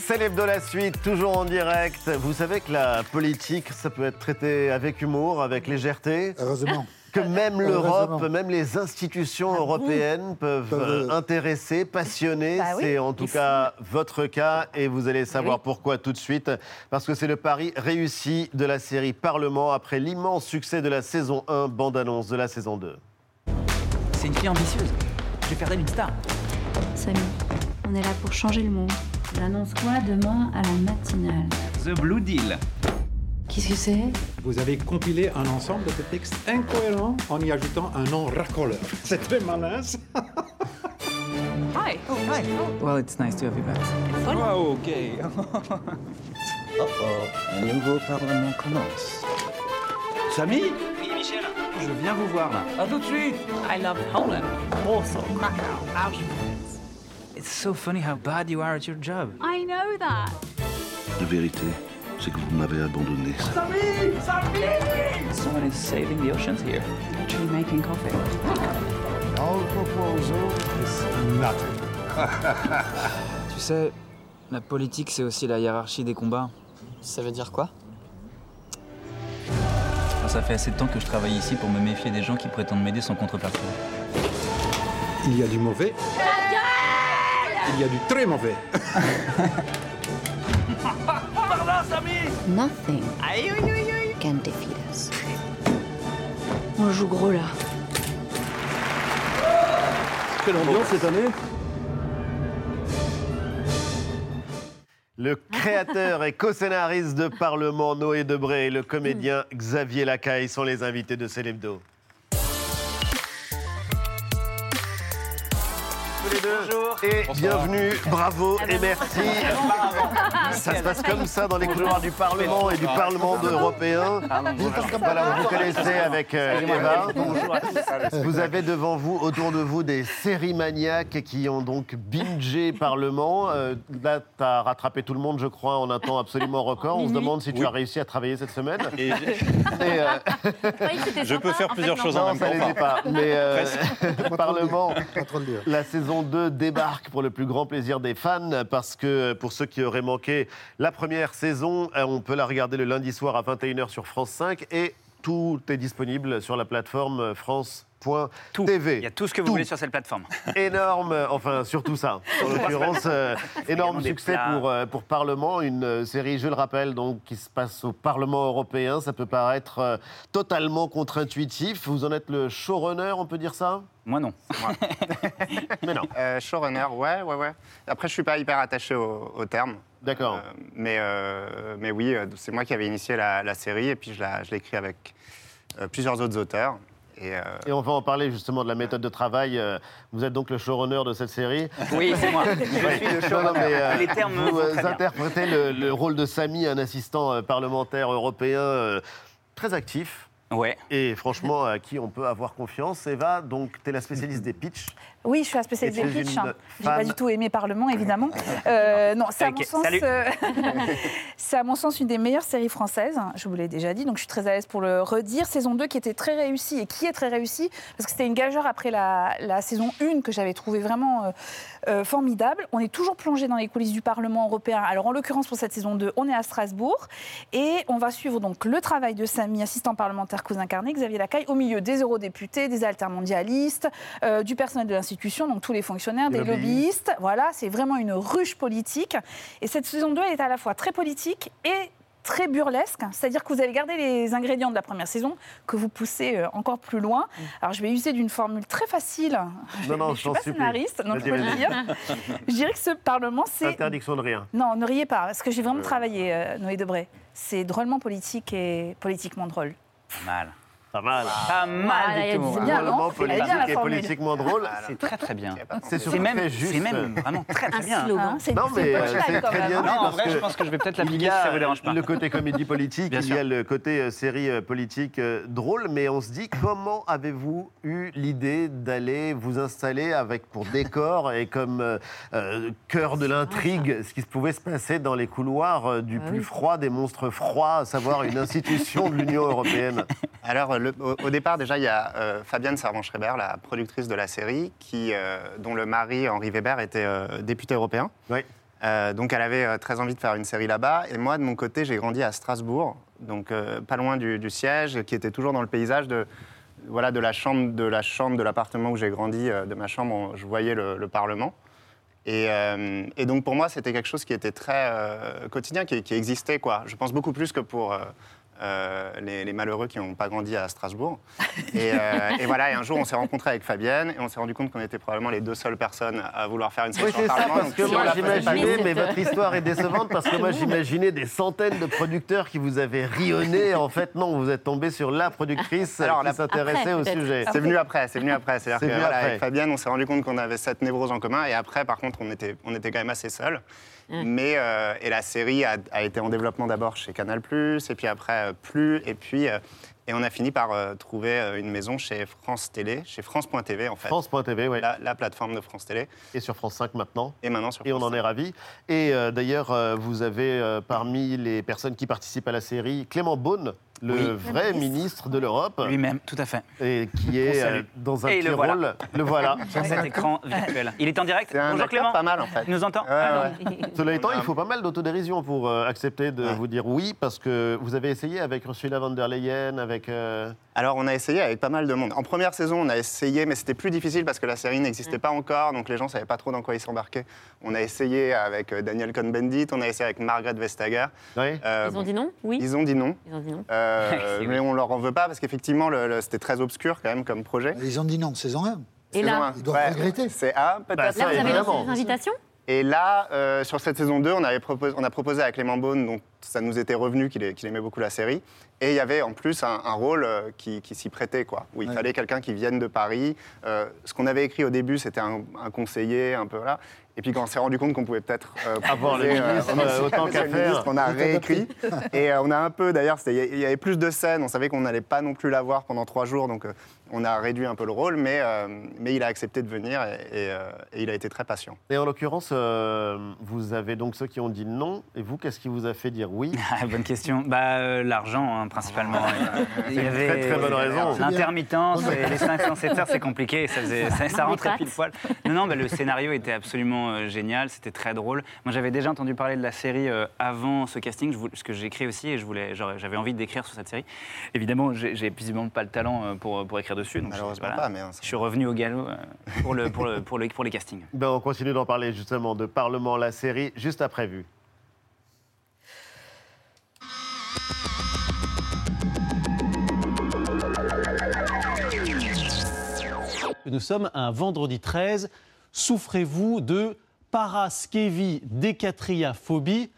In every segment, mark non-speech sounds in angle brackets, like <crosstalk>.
C'est l'hebdo la suite, toujours en direct. Vous savez que la politique, ça peut être traité avec humour, avec légèreté. Heureusement. Que même l'Europe, même les institutions européennes peuvent Peuvent, euh, intéresser, passionner. Bah oui, c'est en tout cas votre cas et vous allez savoir Oui. pourquoi tout de suite. Parce que c'est le pari réussi de la série Parlement après l'immense succès de la saison 1, bande-annonce de la saison 2. C'est une fille ambitieuse. Je vais faire d'elle une star. Samy, on est là pour changer le monde. J'annonce quoi demain à la matinale? The Blue Deal. Qu'est-ce que c'est? Vous avez compilé un ensemble de textes incohérents en y ajoutant un nom racoleur. <laughs> C'est très malin. ça. <laughs> Hi. Oh, hi. Well, it's nice to have you back. Oh, ok. <laughs> Un nouveau parlement commence. Samy? Oui, Michel. Je viens vous voir là. À tout de suite. I love Poland. Also Krakow, Auschwitz. It's so funny how bad you are at your job. I know that. La vérité, c'est que vous m'avez abandonné. Someone is saving the oceans here. Actually making coffee. Our proposal is nothing. Tu sais, la politique, c'est aussi la hiérarchie des combats. Ça veut dire quoi? Ça fait assez de temps que je travaille ici pour me méfier des gens qui prétendent m'aider sans contrepartie. Il y a du mauvais. Il y a du très mauvais. Nothing can defeat us. On joue gros là. Quelle ambiance cette année Le créateur et co-scénariste de Parlement, Noé Debré, et le comédien Xavier Lacaille sont les invités de Célébdo. Deux. Et bienvenue, bravo et merci. Ça se passe comme ça dans les couloirs du Parlement et du Parlement européen. Voilà, vous connaissez avec euh, Eva. Vous avez devant vous, autour de vous, des séries maniaques qui ont donc bingé Parlement. Euh, là, tu as rattrapé tout le monde, je crois, en un temps absolument record. On se demande si tu as réussi à travailler cette semaine. Et Et, euh, je peux faire plusieurs choses en même temps. l'était pas. Mais euh, <laughs> Parlement, la saison 2 débarque pour le plus grand plaisir des fans parce que pour ceux qui auraient manqué la première saison, euh, on peut la regarder le lundi soir à 21h sur France 5 et tout est disponible sur la plateforme France.tv. Il y a tout ce que vous Tout. voulez sur cette plateforme. <laughs> Énorme, euh, enfin surtout ça. <laughs> En l'occurrence, euh, énorme succès pour, euh, pour Parlement, une euh, série, je le rappelle, donc, qui se passe au Parlement européen. Ça peut paraître totalement contre-intuitif. Vous en êtes le showrunner, on peut dire ça? Moi non. <laughs> Mais non. Euh, Showrunner, ouais, ouais, ouais. Après, je suis pas hyper attaché au, au terme. D'accord. Euh, mais, euh, mais oui, c'est moi qui avais initié la, la série et puis je la- je l'ai écrit avec plusieurs autres auteurs. Et, euh, Et on va en parler justement de la méthode de travail. Vous êtes donc le showrunner de cette série. Oui, c'est moi. <laughs> Je suis le Non, non, showrunner. mais, euh, Les termes me vous interprétez le, le rôle de Samy, un assistant parlementaire européen euh, très actif. Et franchement, à qui on peut avoir confiance? Eva, donc, tu la spécialiste des pitchs. Oui, je suis la spécialiste des pitchs. hein. J'ai pas fan. du tout aimé Parlement, évidemment. Euh, non, c'est à Ok, mon sens, salut. euh, <laughs> c'est à mon sens une des meilleures séries françaises. Je vous l'ai déjà dit, donc je suis très à l'aise pour le redire. Saison 2 qui était très réussie et qui est très réussie parce que c'était une gageure après la, la saison 1 que j'avais trouvé vraiment euh, formidable. On est toujours plongé dans les coulisses du Parlement européen. Alors en l'occurrence pour cette saison 2, on est à Strasbourg et on va suivre donc le travail de Samy, assistant parlementaire cause incarné, Xavier Lacaille, au milieu des eurodéputés, des altermondialistes, du personnel de donc tous les fonctionnaires, Des des, lobbyistes. lobbyistes. Voilà, c'est vraiment une ruche politique. Et cette saison 2 elle est à la fois très politique et très burlesque, c'est-à-dire que vous allez garder les ingrédients de la première saison que vous poussez euh, encore plus loin. Alors je vais user d'une formule très facile. Non, <laughs> non, je je suis pas scénariste, donc je peux le dire. Je dirais que ce Parlement, c'est Interdiction de rien. non, ne riez pas, parce que j'ai vraiment travaillé, euh, Noé Debré. C'est drôlement politique et politiquement drôle. Mal. Pas mal. Pas Voilà, mal elle du tout. disait bien, Drôlement non Elle est bien, la politique et formule. politiquement drôle. C'est très très bien. C'est même, juste. c'est même vraiment très très Un bien. slogan. C'est Non, mais euh, c'est très même, bien hein. Non, en vrai, je pense que je vais peut-être Il l'appliquer y si a ça vous dérange pas. le côté comédie politique, il y a le côté euh, série euh, politique drôle, mais on se dit comment avez-vous eu l'idée d'aller vous installer avec pour décor et comme cœur de l'intrigue ce qui pouvait se passer dans les couloirs du Ah plus froid des monstres froids, à savoir une institution de l'Union européenne? Alors, le- au, au départ, déjà, il y a euh, Fabienne Servan-Schreiber, la productrice de la série, qui, euh, dont le mari, Henri Weber, était euh, député européen. Oui. Donc elle avait très envie de faire une série là-bas. Et moi, de mon côté, j'ai grandi à Strasbourg, donc pas loin du, du siège, qui était toujours dans le paysage de, voilà, de la chambre de la chambre de l'appartement où j'ai grandi, de ma chambre, je voyais le, le Parlement. Et, euh, et donc pour moi, c'était quelque chose qui était très euh, quotidien, qui, qui existait. Quoi. Je pense beaucoup plus que pour euh, euh, les, les malheureux qui n'ont pas grandi à Strasbourg. <laughs> Et, euh, et voilà, et un jour, on s'est rencontrés avec Fabienne et on s'est rendu compte qu'on était probablement les deux seules personnes à vouloir faire une série Oui, c'est ça, parce que moi j'imaginais, mais votre histoire est décevante, parce que moi j'imaginais des centaines de producteurs qui vous avaient rionné. En fait, non, vous êtes tombé sur la productrice Alors, qui s'intéressait au sujet. C'est venu après, c'est venu après. C'est-à-dire C'est que venu voilà, après. avec Fabienne, on s'est rendu compte qu'on avait cette névrose en commun. Et après, par contre, on était, on était quand même assez seuls. Mais euh, et la série a, a été en développement d'abord chez Canal+, et puis après euh, Plus, et puis euh, et on a fini par euh, trouver une maison chez France Télé, chez France.tv en fait. France.tv, oui. La, la plateforme de France Télé. Et sur France 5 maintenant. Et maintenant sur Et on France en est ravis. Et euh, d'ailleurs, euh, vous avez euh, parmi les personnes qui participent à la série Clément Beaune, le Oui. vrai ministre de l'Europe. Lui-même, tout à fait. Et qui est euh, dans un Et petit le voilà. rôle. Le voilà. <laughs> Sur cet écran virtuel. Il est en direct. C'est un Bonjour Clément. pas mal en fait. Il nous entend Ouais, Ah, ouais. non. <laughs> Cela étant, il faut pas mal d'autodérision pour euh, accepter de vous dire oui, parce que vous avez essayé avec Ursula von der Leyen, avec. euh, Alors, on a essayé avec pas mal de monde. En première saison, on a essayé, mais c'était plus difficile parce que la série n'existait pas encore, donc les gens ne savaient pas trop dans quoi ils s'embarquaient. On a essayé avec Daniel Cohn-Bendit, on a essayé avec Margaret Vestager. Euh, Ils ont dit non? Oui. Ils ont dit non. Ils ont dit non. Euh, mais on leur en veut pas parce qu'effectivement, le- le- c'était très obscur quand même comme projet. Ils ont dit non, saison 1. Et là. Ils doivent Ouais, regretter. C'est A, peut-être. Bah, Là, vous avez lancé des invitations? Et là, euh, sur cette saison 2, on, avait proposé, on a proposé à Clément Beaune, donc ça nous était revenu qu'il aimait beaucoup la série. Et il y avait en plus un, un rôle euh, qui, qui s'y prêtait, quoi, où il Ouais. fallait quelqu'un qui vienne de Paris. Euh, ce qu'on avait écrit au début, c'était un, un conseiller, un peu là. Et puis quand on s'est rendu compte qu'on pouvait peut-être euh, <laughs> Avoir le ministre, euh, autant qu'à faire. on a réécrit. Et on a un peu, d'ailleurs, il y avait plus de scènes. On savait qu'on n'allait pas non plus la voir pendant trois jours, donc on a réduit un peu le rôle, mais, euh, mais il a accepté de venir et, et, euh, et il a été très patient. Et en l'occurrence, euh, vous avez donc ceux qui ont dit non. Et vous, qu'est-ce qui vous a fait dire oui <laughs> Ah, Bonne question. Bah, euh, l'argent, hein, principalement. Il y avait très, très bonne raison. L'intermittence, et les 507 heures, c'est compliqué. Ça, faisait- ça, ça rentrait pile poil. Non, non, bah, le scénario était absolument euh, génial. C'était très drôle. Moi, j'avais déjà entendu parler de la série euh, avant ce casting, je voulais- ce que j'écris aussi, et je voulais, j'aurais- j'avais envie d'écrire sur cette série. Évidemment, j'ai visiblement pas le talent euh, pour, pour écrire dessus. Donc je- Malheureusement voilà. pas, mais, hein, je suis revenu au galop euh, pour, le, pour, le, pour, le- pour les castings. Ben, on continue d'en parler justement de Parlement, la série, juste après vue. Nous sommes un vendredi 13. Souffrez-vous de paraskevidécatriaphobie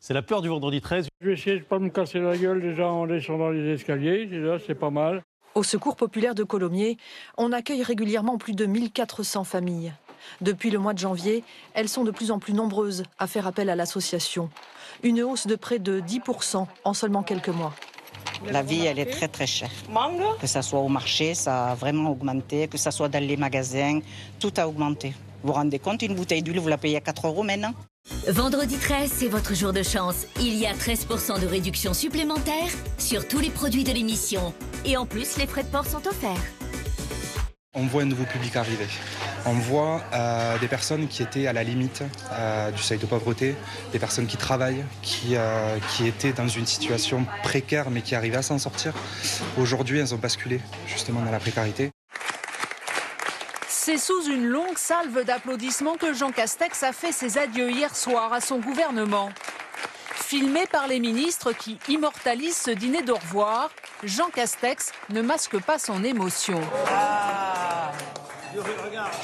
C'est la peur du vendredi 13. Je vais essayer de pas me casser la gueule déjà en descendant les escaliers, déjà c'est pas mal. Au Secours populaire de Colomiers, on accueille régulièrement plus de 1400 familles. Depuis le mois de janvier, elles sont de plus en plus nombreuses à faire appel à l'association. Une hausse de près de 10% en seulement quelques mois. La vie, elle est très très chère. Que ça soit au marché, ça a vraiment augmenté. Que ça soit dans les magasins, tout a augmenté. Vous vous rendez compte, une bouteille d'huile, vous la payez à 4 euros maintenant? Vendredi 13, c'est votre jour de chance. Il y a 13% de réduction supplémentaire sur tous les produits de l'émission. Et en plus, les frais de port sont offerts. On voit un nouveau public arriver. On voit euh, des personnes qui étaient à la limite euh, du seuil de pauvreté, des personnes qui travaillent, qui, euh, qui étaient dans une situation précaire mais qui arrivaient à s'en sortir. Aujourd'hui, elles ont basculé justement dans la précarité. C'est sous une longue salve d'applaudissements que Jean Castex a fait ses adieux hier soir à son gouvernement. Filmé par les ministres qui immortalisent ce dîner d'au revoir, Jean Castex ne masque pas son émotion.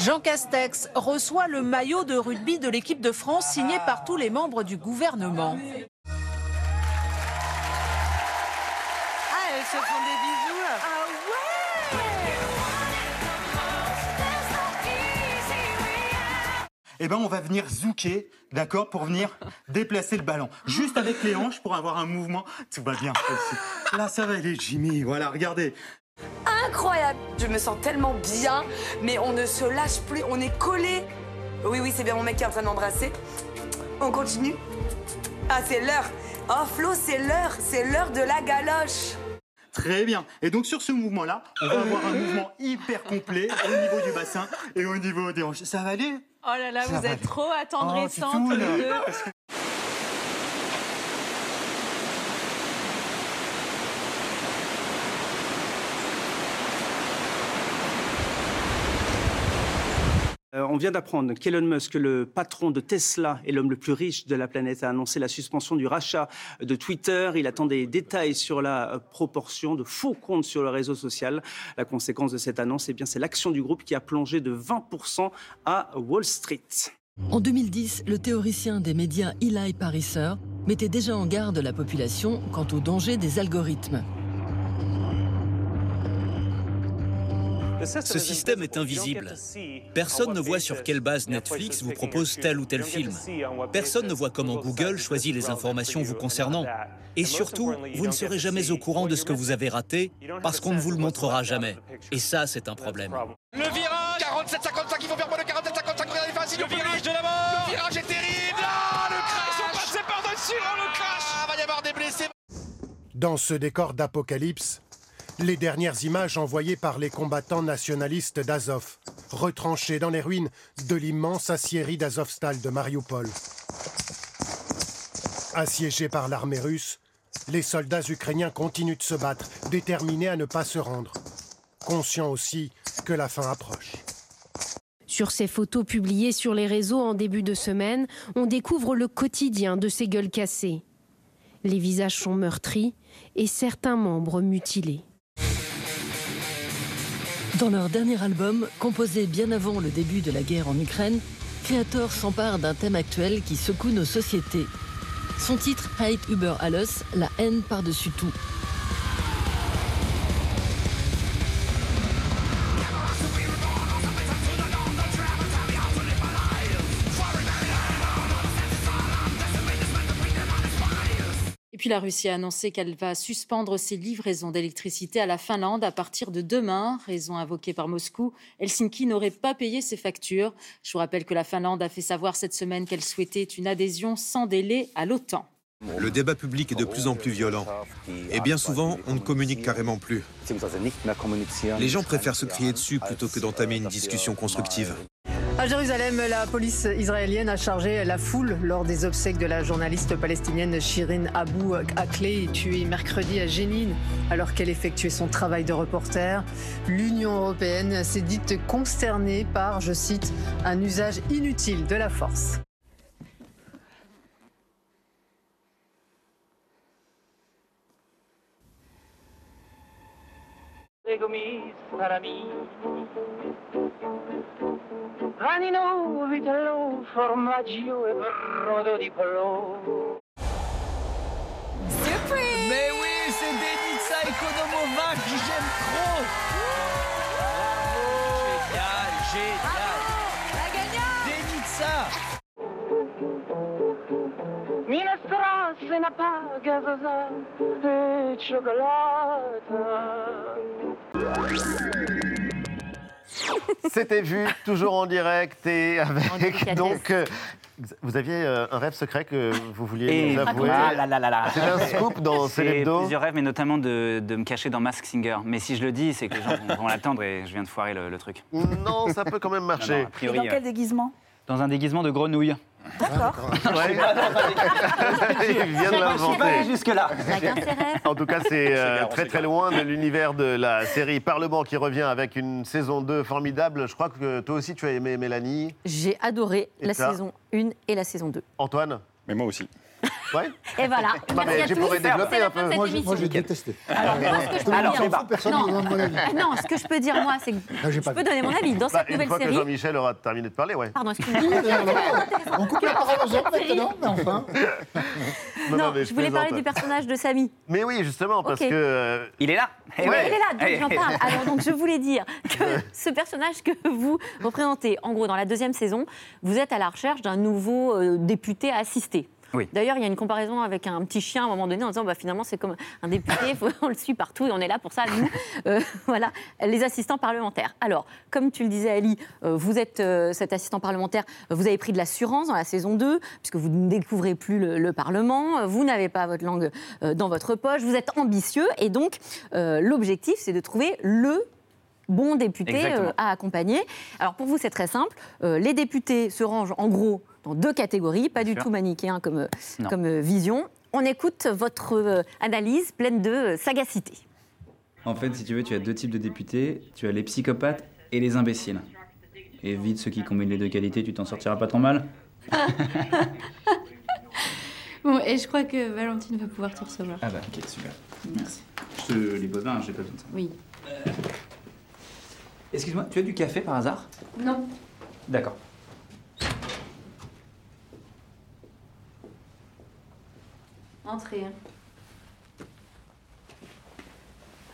Jean Castex reçoit le maillot de rugby de l'équipe de France signé par tous les membres du gouvernement. Ah, elles se font des bisous là. Eh ben, on va venir zouker, d'accord, pour venir déplacer le ballon. Juste avec les hanches pour avoir un mouvement. Tout va bien. <laughs> aussi. Là, ça va aller, Jimmy. Voilà, regardez. Incroyable. Je me sens tellement bien, mais on ne se lâche plus, on est collés. Oui, oui, c'est bien mon mec qui est en train de m'embrasser. On continue. Ah, c'est l'heure. Oh Flo, c'est l'heure C'est l'heure de la galoche. Très bien. Et donc, sur ce mouvement-là, on va avoir un mouvement hyper complet au niveau du bassin et au niveau des hanches. Ça va aller? Oh là là, Ça vous êtes trop Oh, attendrissantes Titoune. tous les deux. Euh, on vient d'apprendre qu'Elon Musk, le patron de Tesla et l'homme le plus riche de la planète, a annoncé la suspension du rachat de Twitter. Il attend des détails sur la euh, proportion de faux comptes sur le réseau social. La conséquence de cette annonce, eh bien, c'est l'action du groupe qui a plongé de 20% à Wall Street. En 2010, le théoricien des médias Eli Pariser mettait déjà en garde la population quant au danger des algorithmes. Ce système est invisible. Personne ne voit sur quelle base Netflix vous propose tel ou tel film. Personne ne voit comment Google choisit les informations vous concernant. Et surtout, vous ne serez jamais au courant de ce que vous avez raté parce qu'on ne vous le montrera jamais. Et ça, c'est un problème. Le virage 47-55, il faut faire moins de 47-55, regardez facile. Le virage de la mort Le virage est terrible Ah, le crash Ils sont passés par-dessus, oh, le crash Ah, va y avoir des blessés Dans ce décor d'apocalypse, les dernières images envoyées par les combattants nationalistes d'Azov, retranchés dans les ruines de l'immense aciérie d'Azovstal de Mariupol. Assiégés par l'armée russe, les soldats ukrainiens continuent de se battre, déterminés à ne pas se rendre, conscients aussi que la fin approche. Sur ces photos publiées sur les réseaux en début de semaine, on découvre le quotidien de ces gueules cassées. Les visages sont meurtris et certains membres mutilés. Dans leur dernier album, composé bien avant le début de la guerre en Ukraine, Creator s'empare d'un thème actuel qui secoue nos sociétés. Son titre Hate über alles, la haine par-dessus tout. La Russie a annoncé qu'elle va suspendre ses livraisons d'électricité à la Finlande à partir de demain, raison invoquée par Moscou. Helsinki n'aurait pas payé ses factures. Je vous rappelle que la Finlande a fait savoir cette semaine qu'elle souhaitait une adhésion sans délai à l'OTAN. Le débat public est de plus en plus violent. Et bien souvent, on ne communique carrément plus. Les gens préfèrent se crier dessus plutôt que d'entamer une discussion constructive. À Jérusalem, la police israélienne a chargé la foule lors des obsèques de la journaliste palestinienne Shirin Abu Akleh, tuée mercredi à Jénine alors qu'elle effectuait son travail de reporter. L'Union européenne s'est dite consternée par, je cite, un usage inutile de la force. Panino, vitello, formaggio e brodo di pollo. Mais oui, c'est Denitsa Ekonomova que j'aime trop. Génial, génial. La gagnante. Denitsa Minestrone, n'a pas gazosa e cioccolata. C'était vu, toujours en direct et avec. Donc, euh, vous aviez euh, un rêve secret que vous vouliez Et nous avouer. Ah là là là là. C'est un scoop dans Célébdo. plusieurs rêves, mais notamment de, de me cacher dans Mask Singer. Mais si je le dis, c'est que les gens vont, vont l'attendre et je viens de foirer le, le truc. Non, ça peut quand même marcher. Non, non, a priori, Dans quel euh, déguisement? dans un déguisement de grenouille. D'accord. <laughs> Ouais. <laughs> Il vient de l'inventer. jusque-là. En tout cas, c'est euh, très très loin de l'univers de la série Parlement qui revient avec une saison 2 formidable. Je crois que toi aussi tu as aimé Mélanie. J'ai adoré Et la saison 1 et la saison 2. Antoine Mais moi aussi. <laughs> Ouais Et voilà. <laughs> Non, à tu tous. pourrais développer un peu. de cette Moi, j'ai- émission. moi, j'ai détesté. Alors, ce que je peux Alors, dire- alors, personne ne donne mon avis. Ah <laughs> Non, ce que je peux dire, moi, c'est que j'ai je pas peux donner mon avis. Dans Bah, cette une nouvelle fois que série... Jean-Michel aura terminé de parler, ouais. Pardon, excusez-moi. On coupe la parole aux autres maintenant, mais enfin. Non, Non, mais je voulais parler du personnage de Samy. Mais oui, justement, parce Ok. que. euh, Il est là. Ouais, il est là, donc j'en parle. Alors donc je voulais dire que ce personnage que vous représentez, en gros dans la deuxième saison, vous êtes à la recherche d'un nouveau euh, député à assister. Oui. D'ailleurs, il y a une comparaison avec un petit chien à un moment donné en disant bah, finalement c'est comme un député, faut- <laughs> on le suit partout et on est là pour ça, nous, <laughs> Euh, voilà, les assistants parlementaires. Alors, comme tu le disais Ali, euh, vous êtes euh, cet assistant parlementaire, vous avez pris de l'assurance dans la saison 2, puisque vous ne découvrez plus le, le Parlement, vous n'avez pas votre langue euh, dans votre poche, vous êtes ambitieux et donc l'objectif c'est de trouver le bons députés Exactement. euh, à accompagner. Alors pour vous, c'est très simple. Euh, les députés se rangent en gros dans deux catégories, pas du sûr. tout manichéen comme, euh, comme euh, vision. On écoute votre euh, analyse pleine de euh, sagacité. En fait, si tu veux, tu as deux types de députés. Tu as les psychopathes et les imbéciles. Et vite, ceux qui combinent les deux qualités, tu t'en sortiras pas trop mal. <laughs> Bon, et je crois que Valentine va pouvoir te recevoir. Ah bah, ok, super. Merci. Je te les bovins, j'ai pas besoin de ça. Oui. Excuse-moi, tu as du café par hasard? Non. D'accord. Entrez. hein.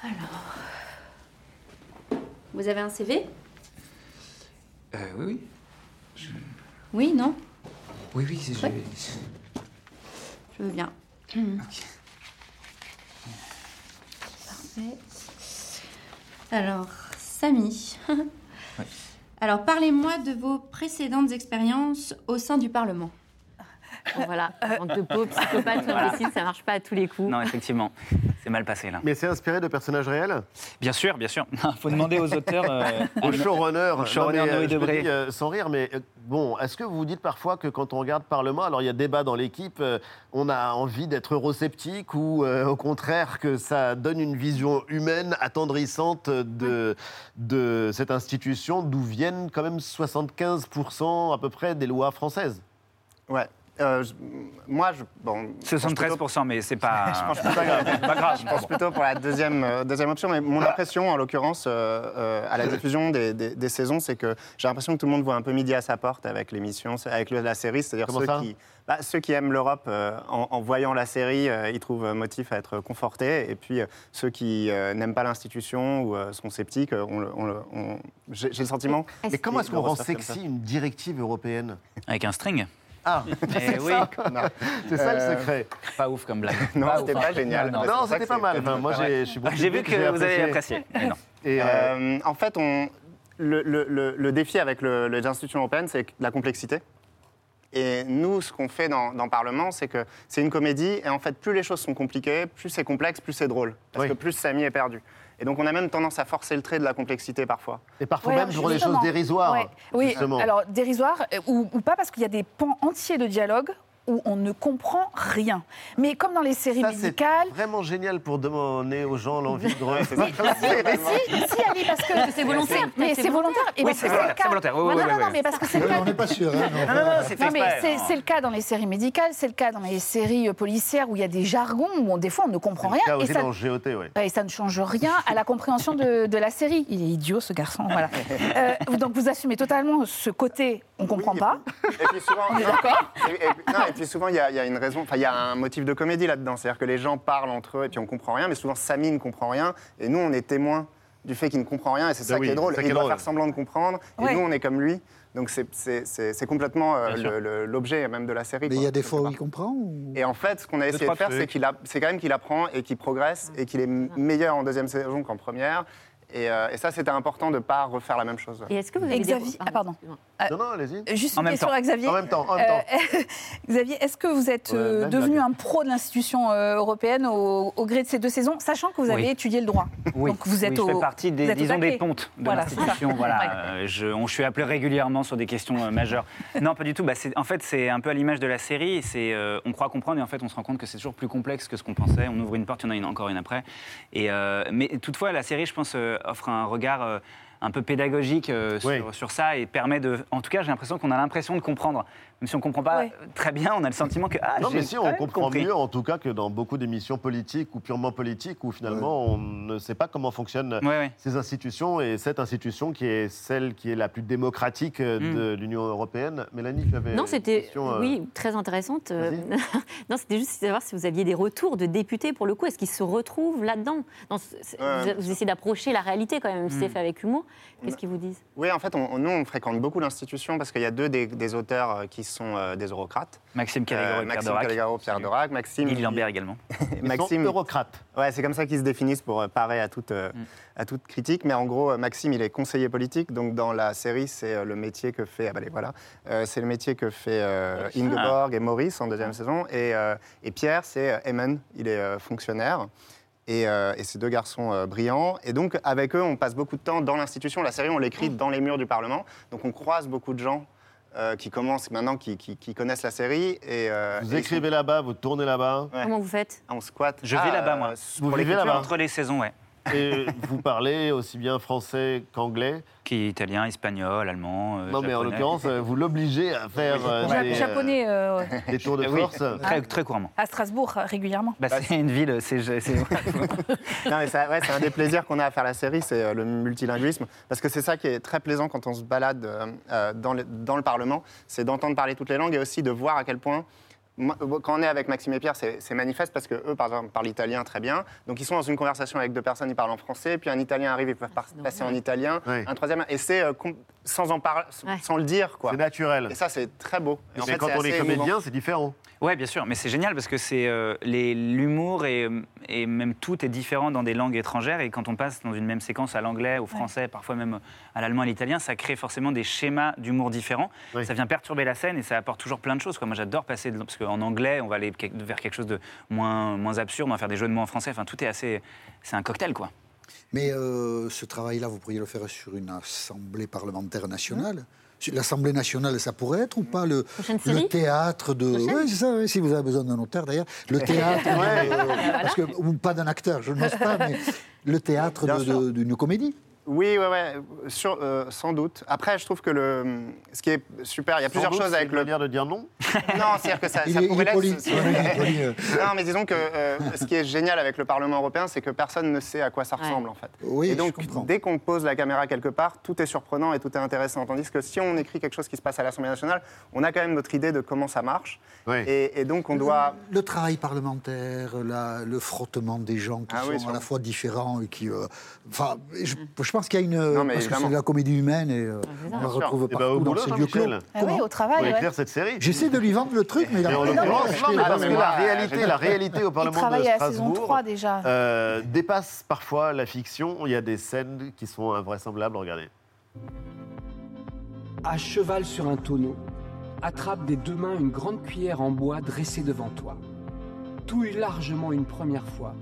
Alors. Vous avez un CV Euh, oui, oui. Oui, non? Oui, oui, c'est Ouais. Je veux bien. Parfait. Alors, Samy. Alors, parlez-moi de vos précédentes expériences au sein du Parlement. <laughs> Voilà, manque de peau, psychopathe, Voilà. imbécile, ça marche pas à tous les coups. Non, effectivement, c'est mal passé là. Mais c'est inspiré de personnages réels? Bien sûr, bien sûr. Il faut demander aux auteurs. euh, Au showrunner. Au showrunner Non, mais, euh, Noé Debré. dis, euh, sans rire, mais euh, bon, est-ce que vous vous dites parfois que quand on regarde Parlement, alors il y a débat dans l'équipe, euh, on a envie d'être eurosceptique ou euh, au contraire que ça donne une vision humaine, attendrissante de, de cette institution d'où viennent quand même 75% à peu près des lois françaises? Ouais. Euh, moi, je, bon, je pense plutôt- 73%, mais c'est pas. <laughs> je pense plutôt, pas grave. Je pense plutôt pour la deuxième, euh, deuxième option. Mais mon impression, en l'occurrence, euh, euh, à la diffusion des, des- des saisons, c'est que j'ai l'impression que tout le monde voit un peu midi à sa porte avec l'émission, avec la série. C'est-à-dire ceux qui, bah, ceux qui aiment l'Europe, euh, en, en voyant la série, euh, ils trouvent motif à être confortés. Et puis euh, ceux qui euh, n'aiment pas l'institution ou euh, sont sceptiques, on j'ai le sentiment. Mais comment est-ce qu'on rend sexy une directive européenne? Avec un string Ah, <laughs> <laughs> Eh oui. c'est ça le Euh, secret. Pas ouf comme blague. Non, c'était pas génial. Non, C'est c'était pas c'est mal. moi, j'ai- je suis beaucoup J'ai vu que vous avez apprécié. Mais non. Et, euh, Euh, en fait, on, le, le- le- le défi avec le- les institutions européennes, c'est la complexité. Et nous, ce qu'on fait dans, dans Parlement, c'est que c'est une comédie, et en fait, plus les choses sont compliquées, plus c'est complexe, plus c'est drôle. Parce Oui. que plus Samy est perdu. Et donc, on a même tendance à forcer le trait de la complexité parfois. Et parfois Ouais, même pour des choses dérisoires. Ouais. Oui, justement. alors dérisoire euh, ou, ou pas, parce qu'il y a des pans entiers de dialogue où on ne comprend rien. Mais comme dans les séries Ça, c'est médicales. vraiment génial pour donner aux gens l'envie de regarder <laughs> Si, si, Ali, parce que C'est volontaire, Mais c'est volontaire. Oui, c'est volontaire, non, oui, non, non, mais parce que c'est le cas. on n'est pas sûr. Hein, Non, non, non, c'est fait Non, mais c'est le cas dans les séries médicales, c'est le cas dans les séries euh, policières où il y a des jargons où on- des fois on ne comprend rien. Et ça, dans GOT, oui. et ça ne change rien à la compréhension de, de la série. Il est idiot ce garçon, voilà. <laughs> Euh, donc vous assumez totalement ce côté, on ne comprend pas. Et puis souvent, On est d'accord puis souvent, il y, a- il y a une raison, enfin, il y a un motif de comédie là-dedans. C'est-à-dire que les gens parlent entre eux et puis on comprend rien, mais souvent Samy ne comprend rien et nous, on est témoins du fait qu'il ne comprend rien et c'est ça Ben oui, qui est drôle. ça il est doit drôle. faire semblant de comprendre et Ouais. nous, on est comme lui. Donc c'est- complètement euh, l'objet même de la série. Mais il y a des fois où il comprend ou... Et en fait, ce qu'on a Deux, essayé de faire, c'est quand même qu'il apprend et qu'il progresse et qu'il est m- meilleur en deuxième saison qu'en première. Et, euh, et ça, c'était important de ne pas refaire la même chose. Et est-ce que vous avez Et des... Xavier- ah, pardon. Euh, Non, non, allez-y. Juste En une question temps. à Xavier. En même temps, en même temps. Euh, <laughs> Xavier, est-ce que vous êtes Ouais, euh, devenu un pro de l'institution européenne au, au gré de ces deux saisons, sachant que vous avez Oui. étudié le droit? <laughs> Oui, Donc vous êtes oui, je au, fais partie des, disons, des pontes de Voilà, l'institution. Voilà, Ouais. Je, on- je suis appelé régulièrement sur des questions euh, majeures. <laughs> Non, pas du tout. Bah, en fait, c'est un peu à l'image de la série. C'est, euh, on croit comprendre et en fait, on se rend compte que c'est toujours plus complexe que ce qu'on pensait. On ouvre une porte, il y en a une, encore une après. Et, euh, mais toutefois, la série, je pense, euh, offre un regard. Un peu pédagogique euh, Oui. sur, sur ça et permet de. En tout cas, j'ai l'impression qu'on a l'impression de comprendre. Même si on ne comprend pas Ouais. très bien, on a le sentiment que. Ah, Non, mais si, on comprend compris. mieux, en tout cas, que dans beaucoup d'émissions politiques ou purement politiques, où finalement, on ne sait pas comment fonctionnent Ouais, ouais. ces institutions et cette institution qui est celle qui est la plus démocratique euh, Mm. de l'Union européenne. Mélanie, tu avais Non, une c'était question, euh, oui très intéressante. Euh, <laughs> non, c'était juste savoir si vous aviez des retours de députés pour le coup. Est-ce qu'ils se retrouvent là-dedans? Vous, vous essayez d'approcher la réalité quand même, si c'est Mm. fait avec humour. Qu'est-ce qu'ils vous disent? Oui, en fait, on, on- nous, on fréquente beaucoup l'institution parce qu'il y a deux des, des auteurs qui sont euh, des eurocrates. Maxime Calégaro Euh, et Pierre Maxime Dorac. Calégaro, Pierre Dorac, Maxime. Yves Lambert également. <laughs> Ils sont eurocrates. Ouais, c'est comme ça qu'ils se définissent pour euh, parer à toute, euh, à toute critique. Mais en gros, Maxime, il est conseiller politique. Donc dans la série, c'est euh, le métier que fait. Ah bah, les voilà. Euh, c'est le métier que fait euh, Ingeborg et Maurice en deuxième saison. Et, euh, et Pierre, c'est euh, Eamon. Il est euh, fonctionnaire. Et, euh, et ces deux garçons euh, brillants. Et donc, avec eux, on passe beaucoup de temps dans l'institution. La série, on l'écrit dans les murs du Parlement. Donc, on croise beaucoup de gens euh, qui commencent maintenant, qui, qui- qui connaissent la série. Et, euh, Vous et écrivez là-bas, vous tournez là-bas. Ouais. Comment vous faites? On squatte. Je vis Ah, là-bas, moi. euh, Vous Pour vivez là-bas entre les saisons, ouais. Et vous parlez aussi bien français qu'anglais Qui est italien, espagnol, allemand. euh, Non, mais en l'occurrence, euh, vous l'obligez à faire euh, des, Japonais euh, des tours de Oui, force. très, très couramment. à Strasbourg régulièrement. Bah, c'est une ville, c'est. c'est- <laughs> ouais, un des plaisirs qu'on a à faire la série, c'est le multilinguisme. Parce que c'est ça qui est très plaisant quand on se balade euh, dans, le, dans le Parlement, c'est d'entendre parler toutes les langues et aussi de voir à quel point. Euh, Quand on est avec Maxime et Pierre, c'est manifeste parce que eux, par exemple, parlent italien très bien. Donc, ils sont dans une conversation avec deux personnes, ils parlent en français, puis un italien arrive, ils peuvent passer en italien, un troisième, et c'est euh, sans en parler, Ouais. sans le dire, quoi. C'est naturel. Et ça, c'est très beau. Et en Mais fait, quand on est comédien, c'est différent. Ouais, bien sûr, mais c'est génial parce que c'est euh, l'humour et, et même tout est différent dans des langues étrangères et quand on passe dans une même séquence à l'anglais, au français, parfois même à l'allemand, à l'italien, ça crée forcément des schémas d'humour différents. Oui. Ça vient perturber la scène et ça apporte toujours plein de choses. Quoi. Moi, j'adore passer de- parce qu'en anglais, on va aller vers quelque chose de moins moins absurde, on va faire des jeux de mots en français. Enfin, tout est assez, c'est un cocktail, quoi. Mais euh, ce travail-là, vous pourriez le faire sur une assemblée parlementaire nationale. Sur L'Assemblée nationale, ça pourrait être ou pas le, théâtre de. Oui, c'est ça, oui, si vous avez besoin d'un notaire d'ailleurs. Le théâtre. <laughs> de- parce que, ou pas d'un acteur, je n'ose pas, mais le théâtre d'une comédie. Oui, ouais, ouais, sur, euh, sans doute. Après, je trouve que le, ce qui est super, il y a plusieurs doute, choses c'est avec une le. manière de dire non. <laughs> Non, c'est-à-dire que ça, Il ça est- pourrait il est poli, euh. <laughs> non, mais disons que euh, ce qui est génial avec le Parlement européen, c'est que personne ne sait à quoi ça ressemble, en fait. Oui, et je donc, comprends. dès qu'on pose la caméra quelque part, tout est surprenant et tout est intéressant. Tandis que si on écrit quelque chose qui se passe à l'Assemblée nationale, on a quand même notre idée de comment ça marche. Oui. Et, et donc, on doit. Le travail parlementaire, la- le frottement des gens qui Ah sont à la fois différents et qui. euh, Enfin, je, je pense qu'il y a une. Non, mais parce que c'est de la comédie humaine et euh, on la retrouve Eh ben, partout au dans ces lieux clos. Ah oui, au Pour travail. ouais. écrire cette série. J'essaie de lui vendre le truc, mais il a Et en il a l'occurrence, acheté non, les parce que bonnes- la réalité, la réalité au Parlement de travaille à la saison Strasbourg 3 déjà. euh, dépasse parfois la fiction. Il y a des scènes qui sont invraisemblables. Regardez. À cheval sur un tonneau, attrape des deux mains une grande cuillère en bois dressée devant toi. Touille largement une première fois,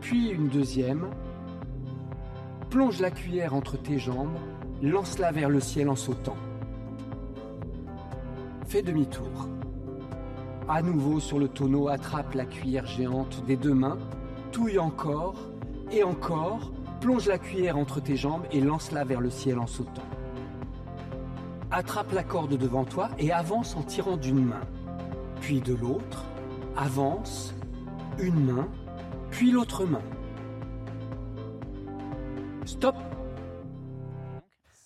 puis une deuxième. Plonge la cuillère entre tes jambes, lance-la vers le ciel en sautant. Fais demi-tour. À nouveau sur le tonneau, attrape la cuillère géante des deux mains, touille encore et encore, plonge la cuillère entre tes jambes et lance-la vers le ciel en sautant. Attrape la corde devant toi et avance en tirant d'une main, puis de l'autre, avance, une main, puis l'autre main. Stop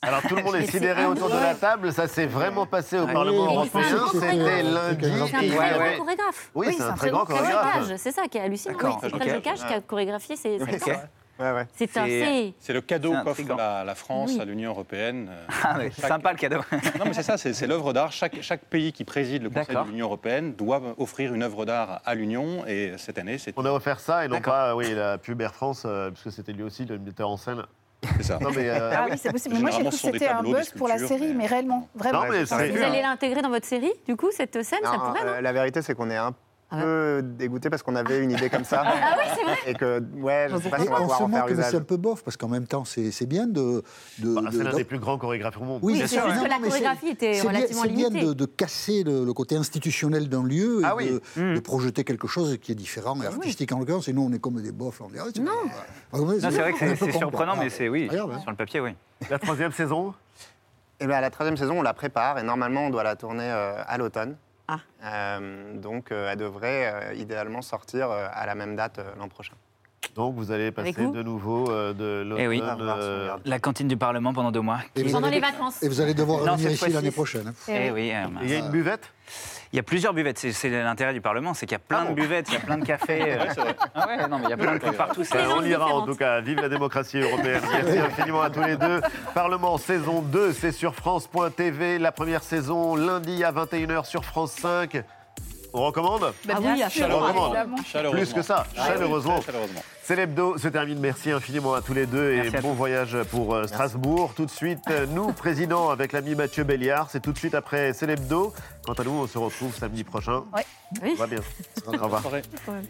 Alors tout le monde <laughs> est sidéré autour de la table. Ça s'est vraiment passé au Parlement européen. C'était lundi. C'est un très grand chorégraphe. Oui, c'est un très grand chorégraphe. Jocage, C'est ça qui est hallucinant. C'est Jocage qui a chorégraphié ces. Ouais, ouais. C'est le cadeau C'est qu'offre la, la France Oui. à l'Union européenne. euh, <laughs> Ah chaque- sympa le cadeau. <laughs> Non, mais c'est ça, c'est c'est l'œuvre d'art. Chaque, chaque pays qui préside le Conseil D'accord. de l'Union européenne doit offrir une œuvre d'art à l'Union. Et cette année, c'est On a offert ça et non D'accord. pas oui, la pub Air France, euh, puisque c'était lui aussi le metteur en scène. c'est ça. Non, mais, euh, Ah oui, c'est possible. Mais moi, j'ai cru que c'était un buzz pour la série, mais- mais réellement, vraiment. Non, mais c'est- Vous allez l'intégrer dans votre série, du coup, cette scène, ça Non, pourrait, non euh, la vérité, c'est qu'on est un Ah ouais. peu dégoûté parce qu'on avait une idée comme ça. <laughs> Ah oui, c'est vrai Et que, ouais, je sais pas si on va pouvoir se en faire usage. c'est un peu bof, parce qu'en même temps, c'est c'est bien de. de, bah, de- c'est l'un de- des plus grands chorégraphes au monde. Oui, c'est sûr. que la chorégraphie était c'est bien- relativement C'est bien limitée. de, de casser le, le côté institutionnel d'un lieu et Ah oui. de, de projeter quelque chose qui est différent et artistique en l'occurrence. Et nous, on est comme des bofs. On dit, ah, c'est Non. pas- Non, c'est vrai que un c'est surprenant, mais Ah, c'est oui, hein. sur le papier, oui. La troisième saison? Eh bien, la troisième saison, on la prépare et normalement, on doit la tourner euh, à l'automne. Ah. Euh, donc, euh, elle devrait euh, idéalement sortir euh, à la même date euh, l'an prochain. Donc vous allez passer Avec vous de nouveau euh, de l'automne. Eh oui. euh, La cantine du Parlement pendant deux mois. Et vous Pendant allez- les vacances. Et vous allez devoir Non, revenir cette ici fois-ci, l'année prochaine. hein. Eh oui, euh, et Il y a une buvette? Il y a plusieurs buvettes, c'est- l'intérêt du Parlement, c'est qu'il y a plein Ah bon de buvettes, il y a plein de cafés. euh. <laughs> Ah ouais, non, mais il y a plein de trucs partout. Ben, on ira en tout cas. Vive la démocratie européenne. Merci <laughs> infiniment à tous les deux. Parlement saison 2, c'est sur France.tv. La première saison, lundi à 21h sur France 5. On recommande Bah, Ah bien oui, à sûr, On recommande. évidemment. Chaleureusement. Plus que ça, Ah oui, chaleureusement. très chaleureusement. C'est l'hebdo, se termine. Merci infiniment à tous les deux et Merci à bon voyage pour euh, Strasbourg. Tout de suite, euh, nous, président, avec l'ami Mathieu Béliard. C'est tout de suite après C'est l'hebdo. Quant à nous, on se retrouve samedi prochain. Ouais. Oui. Va bien. Au revoir. Soirée. Ouais.